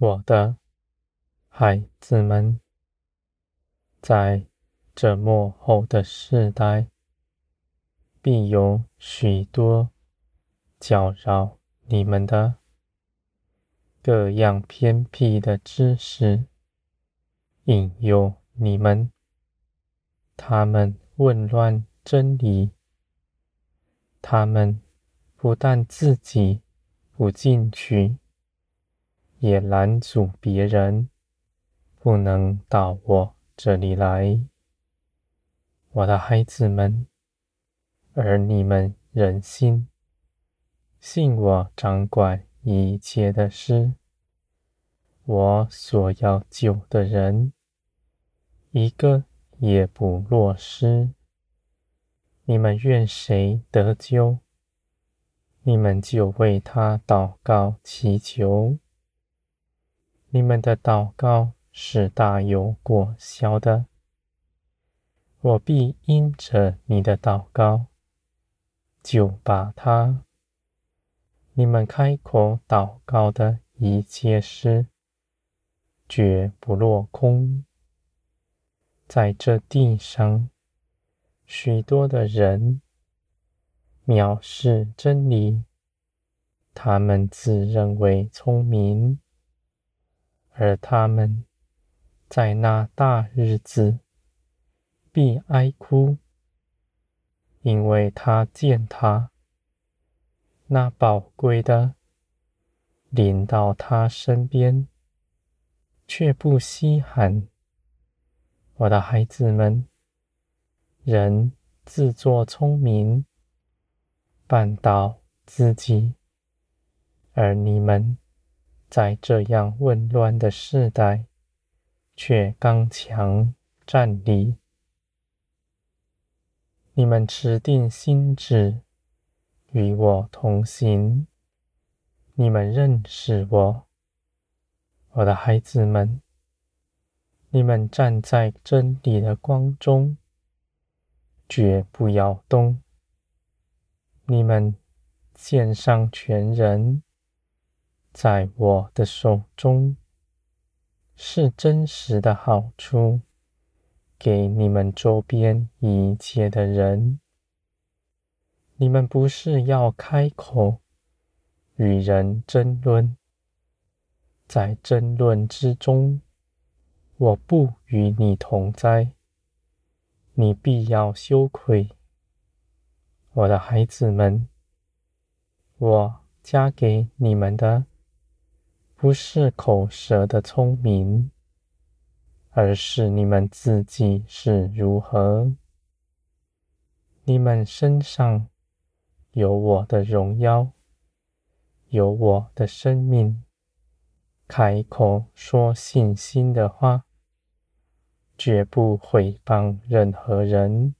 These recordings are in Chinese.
我的孩子们，在这末后的世代，必有许多搅扰你们的。各样偏僻的知识，引诱你们，他们混乱真理，他们不但自己不进去，也拦阻别人不能到我这里来，我的孩子们，而你们仍信，信我掌管一切的事，我所要救的人，一个也不落失。你们愿谁得救，你们就为他祷告祈求。你们的祷告是大有果效的，我必因着你的祷告，就把他。你们开口祷告的一切事，绝不落空。在这地上，许多的人藐视真理，他们自认为聪明。而他们在那大日子必哀哭，因为他见他那宝贵的临到他身边，却不稀罕。我的孩子们，人自作聪明，绊倒自己，而你们。在这样混乱的世代，却刚强站立。你们持定心志，与我同行。你们认识我，我的孩子们。你们站在真理的光中，绝不摇动。你们献上全人。在我的手中，是真实的好处，给你们周边一切的人。你们不是要开口与人争论，在争论之中，我不与你同在，你必要羞愧。我的孩子们，我加给你们的。不是口舌的聪明，而是你们自己是如何。你们身上有我的荣耀，有我的生命，开口说信心的话，绝不毁谤任何人，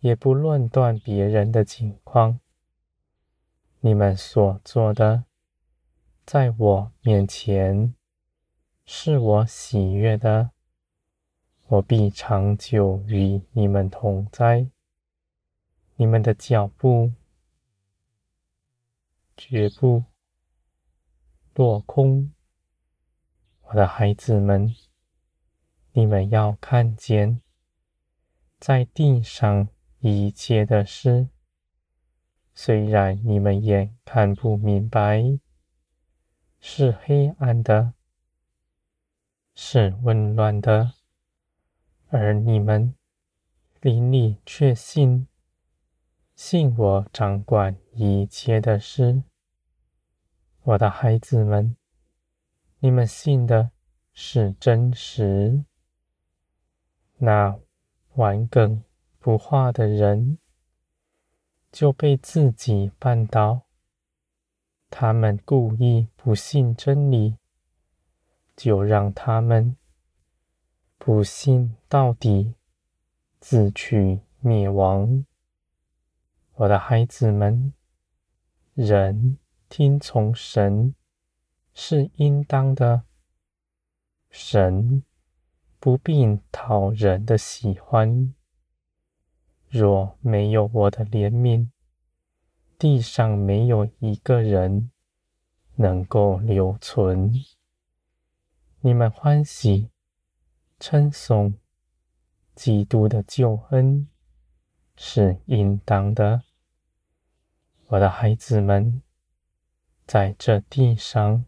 也不论断别人的情况。你们所做的。在我面前，是我喜悦的，我必长久与你们同在。你们的脚步绝不落空，我的孩子们，你们要看见，在地上一切的事，虽然你们眼看不明白。是黑暗的，是混乱的，而你们灵里却信，信我掌管一切的事。我的孩子们，你们信的是真实。那顽梗不化的人，就被自己绊倒。他们故意不信真理，就让他们不信到底，自取灭亡。我的孩子们，人听从神是应当的，神不必讨人的喜欢。若没有我的怜悯，地上没有一个人能够留存。你们欢喜称颂基督的救恩是应当的。我的孩子们，在这地上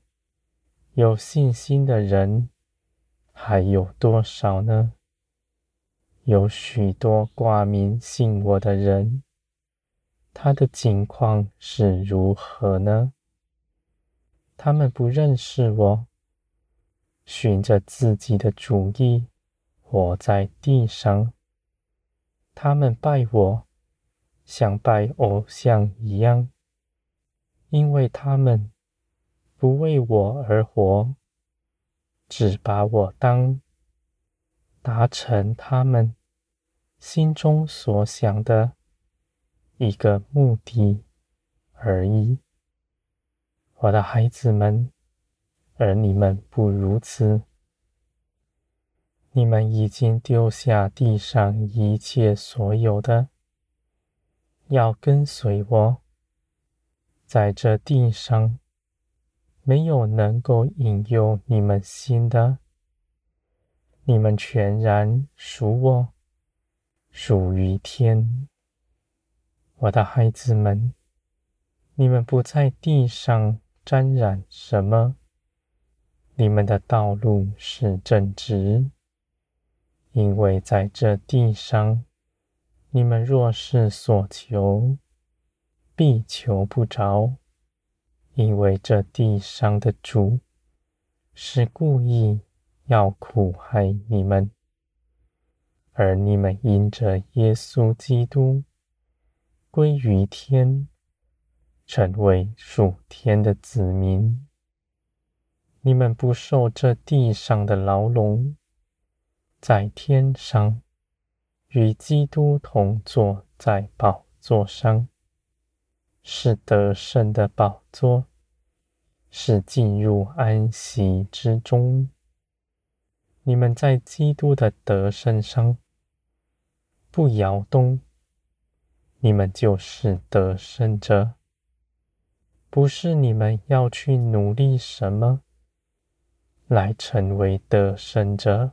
有信心的人还有多少呢？有许多挂名信我的人，他的境况是如何呢？他们不认识我，循着自己的主意活在地上。他们拜我，像拜偶像一样，因为他们不为我而活，只把我当达成他们心中所想的一个目的而已。我的孩子们，而你们不如此。你们已经丢下地上一切所有的，要跟随我。在这地上，没有能够引诱你们心的。你们全然属我，属于天。我的孩子们，你们不在地上。沾染什么？你们的道路是正直，因为在这地上，你们若是所求，必求不着，因为这地上的主是故意要苦害你们，而你们因着耶稣基督归于天。成为属天的子民，你们不受这地上的牢笼，在天上与基督同坐在宝座上，是得胜的宝座，是进入安息之中。你们在基督的得胜上不摇动，你们就是得胜者。不是你们要去努力什么来成为得胜者，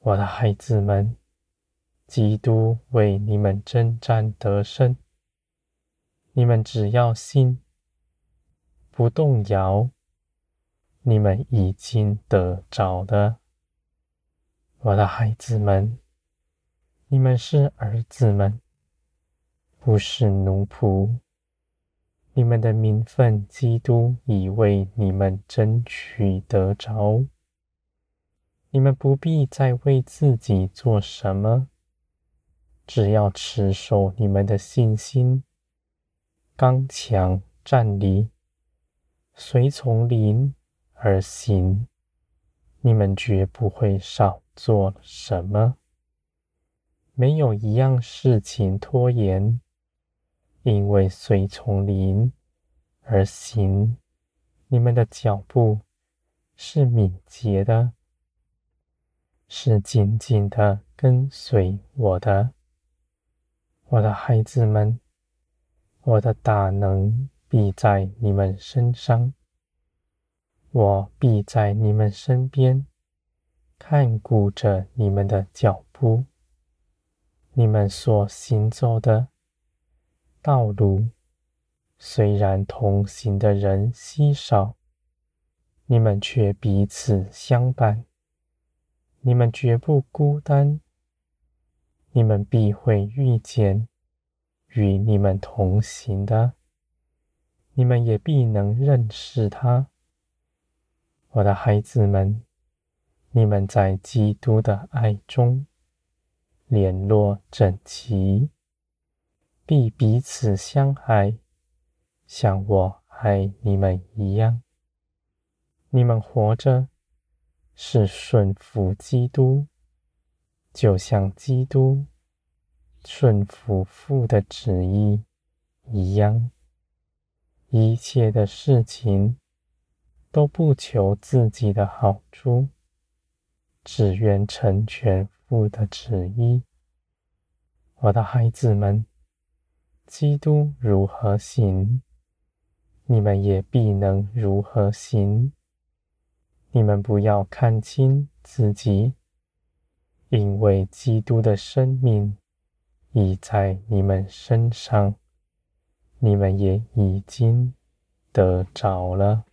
我的孩子们，基督为你们征战得胜，你们只要信，不动摇，你们已经得着的。我的孩子们，你们是儿子们，不是奴仆。你们的名分，基督已为你们争取得着。你们不必再为自己做什么，只要持守你们的信心，刚强站立，随从灵而行。你们绝不会少做什么，没有一样事情拖延。因为随从灵而行，你们的脚步是敏捷的，是紧紧的跟随我的，我的孩子们，我的大能必在你们身上，我必在你们身边，看顾着你们的脚步，你们所行走的。道路虽然同行的人稀少，你们却彼此相伴。你们绝不孤单，你们必会遇见与你们同行的，你们也必能认识他。我的孩子们，你们在基督的爱中联络整齐。必彼此相爱，像我爱你们一样。你们活着是顺服基督，就像基督顺服父的旨意一样。一切的事情都不求自己的好处，只愿成全父的旨意。我的孩子们。基督如何行，你们也必能如何行。你们不要看轻自己，因为基督的生命已在你们身上，你们也已经得着了。